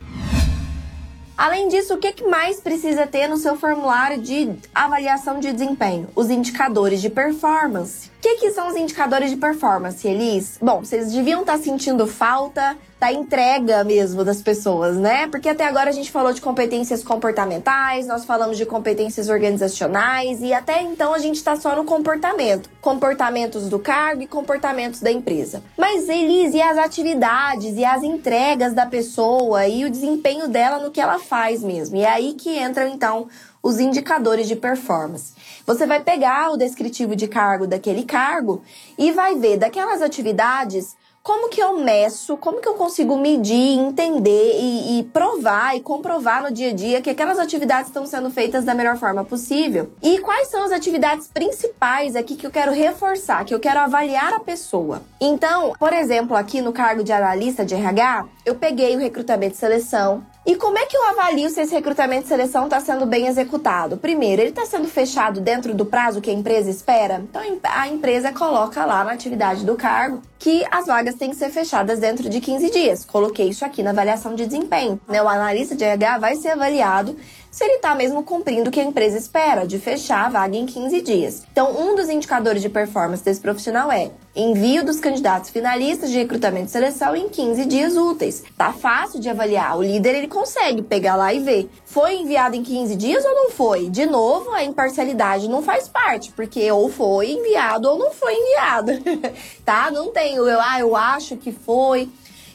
Além disso, o que mais precisa ter no seu formulário de avaliação de desempenho? Os indicadores de performance. Que, que, são os indicadores de performance, Elis? Bom, vocês deviam estar tá sentindo falta da entrega mesmo das pessoas, né? Porque até agora a gente falou de competências comportamentais, nós falamos de competências organizacionais e até então a gente está só no comportamento. Comportamentos do cargo e comportamentos da empresa. Mas, Elis, e as atividades e as entregas da pessoa e o desempenho dela no que ela faz mesmo? E é aí que entram, então, os indicadores de performance. Você vai pegar o descritivo de cargo daquele cargo e vai ver daquelas atividades como que eu meço, como que eu consigo medir, entender e, e, provar e comprovar no dia a dia que aquelas atividades estão sendo feitas da melhor forma possível? E quais são as atividades principais aqui que eu quero reforçar, que eu quero avaliar a pessoa? Então, por exemplo, aqui no cargo de analista de RH, eu peguei o recrutamento e seleção, e como é que eu avalio se esse recrutamento e seleção está sendo bem executado? Primeiro, ele está sendo fechado dentro do prazo que a empresa espera? Então, a empresa coloca lá na atividade do cargo que as vagas têm que ser fechadas dentro de 15 dias. Coloquei isso aqui na avaliação de desempenho. Né? O analista de RH vai ser avaliado se ele está mesmo cumprindo o que a empresa espera, de fechar a vaga em 15 dias. Então, um dos indicadores de performance desse profissional é envio dos candidatos finalistas de recrutamento e seleção em 15 dias úteis. Tá fácil de avaliar. O líder ele consegue pegar lá e ver. Foi enviado em 15 dias ou não foi? De novo, a imparcialidade não faz parte, porque ou foi enviado ou não foi enviado. tá? Não tem o eu, ah, eu acho que foi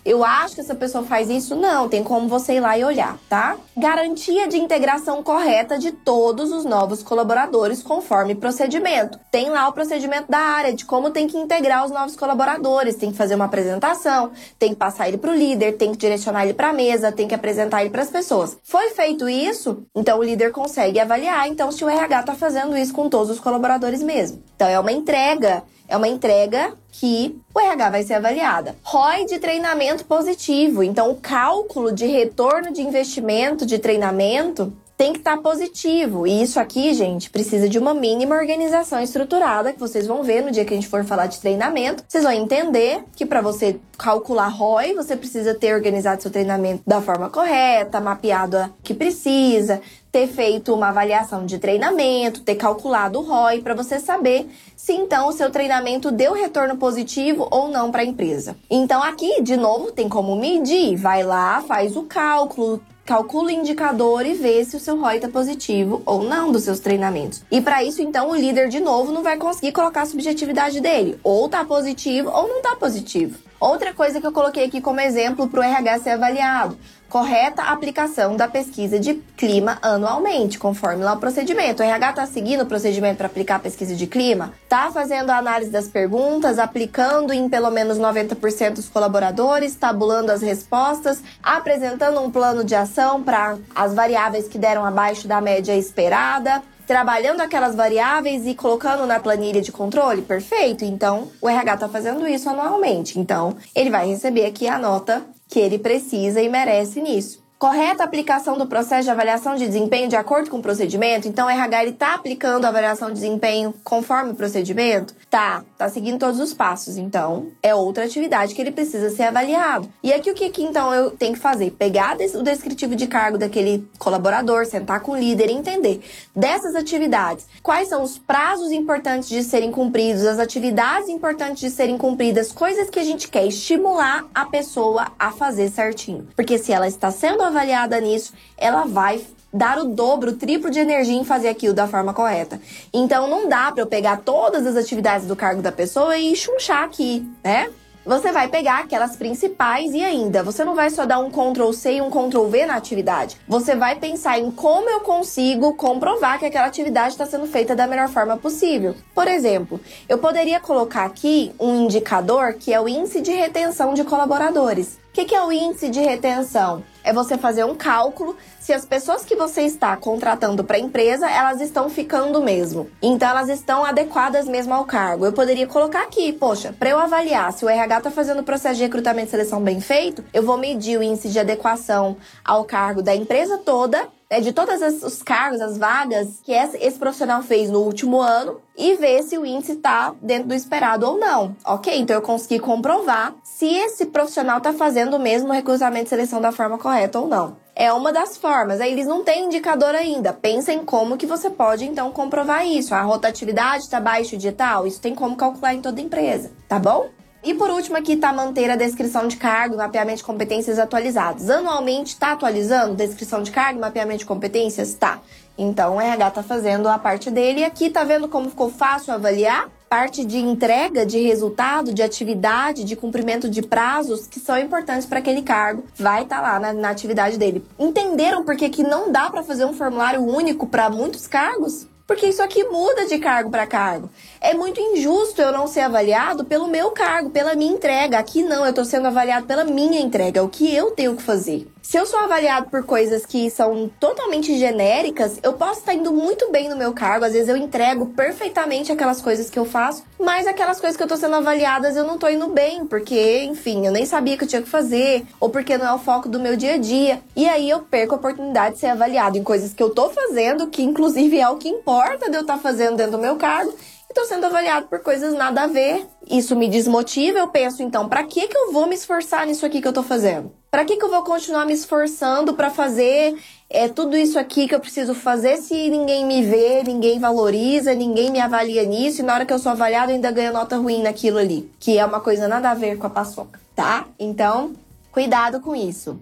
eu acho que essa pessoa faz isso. Não, tem como você ir lá e olhar, tá? Garantia de integração correta de todos os novos colaboradores conforme procedimento. Tem lá o procedimento da área de como tem que integrar os novos colaboradores, tem que fazer uma apresentação, tem que passar ele para o líder, tem que direcionar ele para a mesa, tem que apresentar ele para as pessoas. Foi feito isso, então o líder consegue avaliar então se o RH está fazendo isso com todos os colaboradores mesmo. Então é uma entrega é uma entrega que o RH vai ser avaliada. ROI de treinamento positivo. Então, o cálculo de retorno de investimento de treinamento tem que estar tá positivo. E isso aqui, gente, precisa de uma mínima organização estruturada, que vocês vão ver no dia que a gente for falar de treinamento. Vocês vão entender que para você calcular ROI, você precisa ter organizado seu treinamento da forma correta, mapeado o que precisa, ter feito uma avaliação de treinamento, ter calculado o ROI para você saber se então o seu treinamento deu retorno positivo ou não para a empresa. Então aqui, de novo, tem como medir. Vai lá, faz o cálculo, calcula o indicador e vê se o seu ROI está positivo ou não dos seus treinamentos. E para isso, então, o líder, de novo, não vai conseguir colocar a subjetividade dele. Ou tá positivo ou não tá positivo. Outra coisa que eu coloquei aqui como exemplo para o RH ser avaliado correta aplicação da pesquisa de clima anualmente, conforme lá o procedimento. O RH está seguindo o procedimento para aplicar a pesquisa de clima? Está fazendo a análise das perguntas, aplicando em pelo menos 90% dos colaboradores, tabulando as respostas, apresentando um plano de ação para as variáveis que deram abaixo da média esperada, trabalhando aquelas variáveis e colocando na planilha de controle? Perfeito. Então, o RH está fazendo isso anualmente. Então, ele vai receber aqui a nota que ele precisa e merece nisso correta aplicação do processo de avaliação de desempenho de acordo com o procedimento? Então, o RH está aplicando a avaliação de desempenho conforme o procedimento? Tá, tá seguindo todos os passos. Então, é outra atividade que ele precisa ser avaliado. E aqui o que, que então eu tenho que fazer? Pegar o descritivo de cargo daquele colaborador, sentar com o líder e entender dessas atividades quais são os prazos importantes de serem cumpridos, as atividades importantes de serem cumpridas, coisas que a gente quer estimular a pessoa a fazer certinho. Porque se ela está sendo avaliada nisso, ela vai dar o dobro, o triplo de energia em fazer aquilo da forma correta. Então não dá para eu pegar todas as atividades do cargo da pessoa e chunchar aqui, né? Você vai pegar aquelas principais e ainda, você não vai só dar um Ctrl C e um Ctrl V na atividade. Você vai pensar em como eu consigo comprovar que aquela atividade está sendo feita da melhor forma possível. Por exemplo, eu poderia colocar aqui um indicador que é o índice de retenção de colaboradores. Que, que é o índice de retenção? É você fazer um cálculo se as pessoas que você está contratando para a empresa, elas estão ficando mesmo. Então elas estão adequadas mesmo ao cargo. Eu poderia colocar aqui, poxa, para eu avaliar se o RH está fazendo o processo de recrutamento e seleção bem feito, eu vou medir o índice de adequação ao cargo da empresa toda é de todos os cargos, as vagas que esse profissional fez no último ano e ver se o índice está dentro do esperado ou não. Ok? Então eu consegui comprovar se esse profissional está fazendo o mesmo recrutamento e seleção da forma correta ou não. É uma das formas. Aí eles não têm indicador ainda. Pensem como que você pode então comprovar isso. A rotatividade está baixo de tal, isso tem como calcular em toda empresa, tá bom? E por último aqui está manter a descrição de cargo mapeamento de competências atualizados. Anualmente está atualizando descrição de cargo mapeamento de competências? Tá. Então o RH está fazendo a parte dele e aqui tá vendo como ficou fácil avaliar? Parte de entrega de resultado, de atividade, de cumprimento de prazos que são importantes para aquele cargo, vai estar tá lá na, na, atividade dele. Entenderam por que, que não dá para fazer um formulário único para muitos cargos? Porque isso aqui muda de cargo para cargo. É muito injusto eu não ser avaliado pelo meu cargo, pela minha entrega. Aqui não, eu estou sendo avaliado pela minha entrega, o que eu tenho que fazer. Se eu sou avaliado por coisas que são totalmente genéricas, eu posso estar indo muito bem no meu cargo, às vezes eu entrego perfeitamente aquelas coisas que eu faço, mas aquelas coisas que eu tô sendo avaliadas eu não tô indo bem, porque, enfim, eu nem sabia que eu tinha que fazer, ou porque não é o foco do meu dia a dia. E aí eu perco a oportunidade de ser avaliado em coisas que eu tô fazendo, que inclusive é o que importa de eu estar fazendo dentro do meu cargo, estou sendo avaliado por coisas nada a ver. Isso me desmotiva. Eu penso, então, para que que eu vou me esforçar nisso aqui que eu estou fazendo? Para que que eu vou continuar me esforçando para fazer é, tudo isso aqui que eu preciso fazer se ninguém me vê, ninguém valoriza, ninguém me avalia nisso e na hora que eu sou avaliado ainda ganho nota ruim naquilo ali, que é uma coisa nada a ver com a paçoca, tá? Então, cuidado com isso.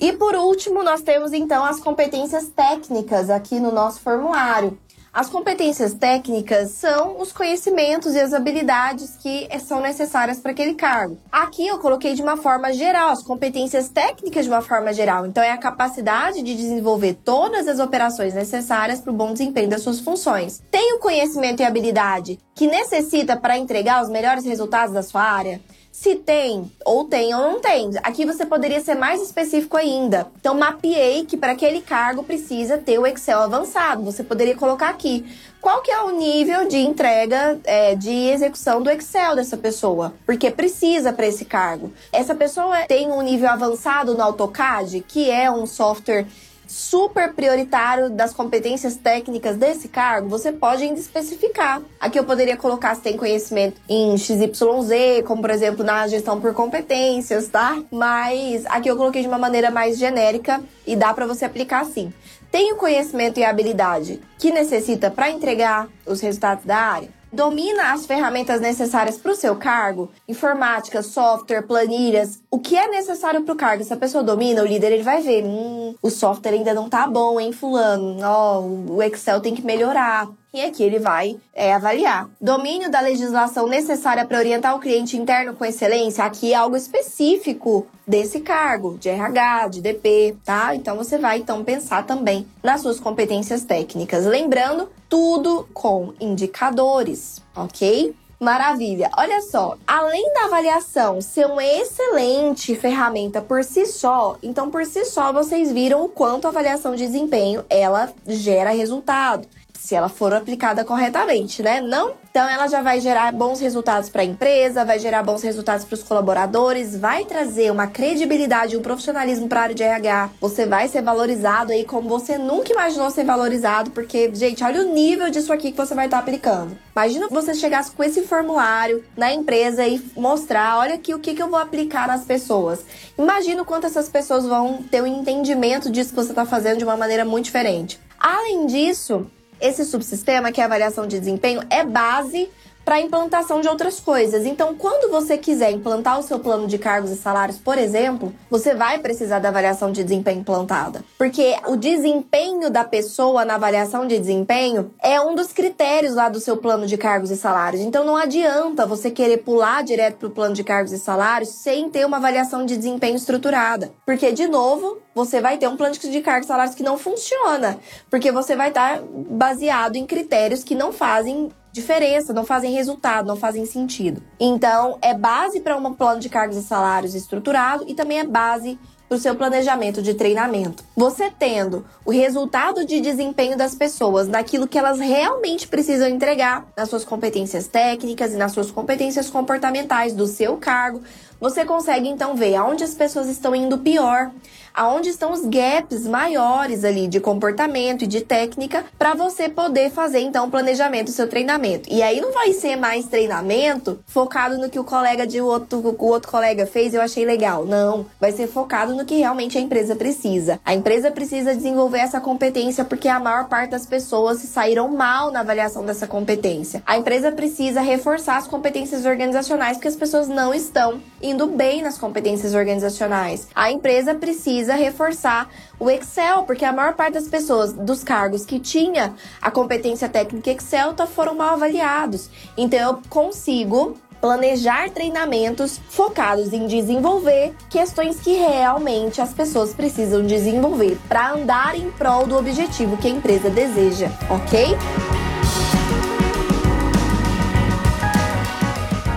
E por último, nós temos então as competências técnicas aqui no nosso formulário. As competências técnicas são os conhecimentos e as habilidades que são necessárias para aquele cargo. Aqui eu coloquei de uma forma geral, as competências técnicas de uma forma geral. Então, é a capacidade de desenvolver todas as operações necessárias para o bom desempenho das suas funções. Tem o conhecimento e habilidade que necessita para entregar os melhores resultados da sua área? Se tem, ou tem ou não tem. Aqui você poderia ser mais específico ainda. Então, mapeei que para aquele cargo precisa ter o Excel avançado. Você poderia colocar aqui qual que é o nível de entrega é, de execução do Excel dessa pessoa, porque precisa para esse cargo. Essa pessoa tem um nível avançado no AutoCAD, que é um software super prioritário das competências técnicas desse cargo, você pode ainda especificar. Aqui eu poderia colocar se tem conhecimento em XYZ, como por exemplo na gestão por competências, tá? Mas aqui eu coloquei de uma maneira mais genérica e dá para você aplicar assim. Tem o conhecimento e habilidade que necessita para entregar os resultados da área? Domina as ferramentas necessárias para o seu cargo, informática, software, planilhas, o que é necessário para o cargo. Se a pessoa domina, o líder ele vai ver, hum, o software ainda não tá bom, hein, fulano? Ó, oh, o Excel tem que melhorar. E aqui ele vai é, avaliar. Domínio da legislação necessária para orientar o cliente interno com excelência. Aqui é algo específico desse cargo, de RH, de DP, tá? Então você vai então pensar também nas suas competências técnicas. Lembrando, tudo com indicadores, ok? Maravilha. Olha só, além da avaliação ser uma excelente ferramenta por si só, então por si só vocês viram o quanto a avaliação de desempenho ela gera resultado se ela for aplicada corretamente, né? Não. Então ela já vai gerar bons resultados para a empresa, vai gerar bons resultados para os colaboradores, vai trazer uma credibilidade, um profissionalismo para a área de RH. Você vai ser valorizado aí como você nunca imaginou ser valorizado, porque, gente, olha o nível disso aqui que você vai estar tá aplicando. Imagina você chegasse com esse formulário na empresa e mostrar, olha aqui o que, que eu vou aplicar nas pessoas. Imagina o quanto essas pessoas vão ter um entendimento disso que você está fazendo de uma maneira muito diferente. Além disso, esse subsistema, que é a avaliação de desempenho, é base para a implantação de outras coisas. Então, quando você quiser implantar o seu plano de cargos e salários, por exemplo, você vai precisar da avaliação de desempenho implantada. Porque o desempenho da pessoa na avaliação de desempenho é um dos critérios lá do seu plano de cargos e salários. Então, não adianta você querer pular direto para o plano de cargos e salários sem ter uma avaliação de desempenho estruturada. Porque, de novo, você vai ter um plano de cargos e salários que não funciona. Porque você vai estar baseado em critérios que não fazem diferença, não fazem resultado, não fazem sentido. Então, é base para um plano de cargos e salários estruturado e também é base para o seu planejamento de treinamento. Você tendo o resultado de desempenho das pessoas naquilo que elas realmente precisam entregar, nas suas competências técnicas e nas suas competências comportamentais do seu cargo, você consegue então ver aonde as pessoas estão indo pior, aonde estão os gaps maiores ali de comportamento e de técnica para você poder fazer então o planejamento do seu treinamento. E aí não vai ser mais treinamento focado no que o colega de outro, o outro colega fez, eu achei legal. Não, vai ser focado no que realmente a empresa precisa. A empresa precisa desenvolver essa competência porque a maior parte das pessoas saíram mal na avaliação dessa competência. A empresa precisa reforçar as competências organizacionais porque as pessoas não estão indo bem nas competências organizacionais. A empresa precisa reforçar o Excel, porque a maior parte das pessoas dos cargos que tinha a competência técnica Excel tá, foram mal avaliados. Então eu consigo planejar treinamentos focados em desenvolver questões que realmente as pessoas precisam desenvolver para andar em prol do objetivo que a empresa deseja, ok?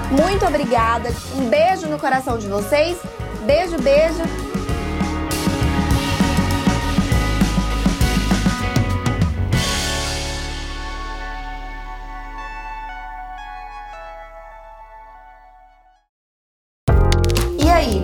Muito obrigada. Um beijo no coração de vocês. Beijo, beijo.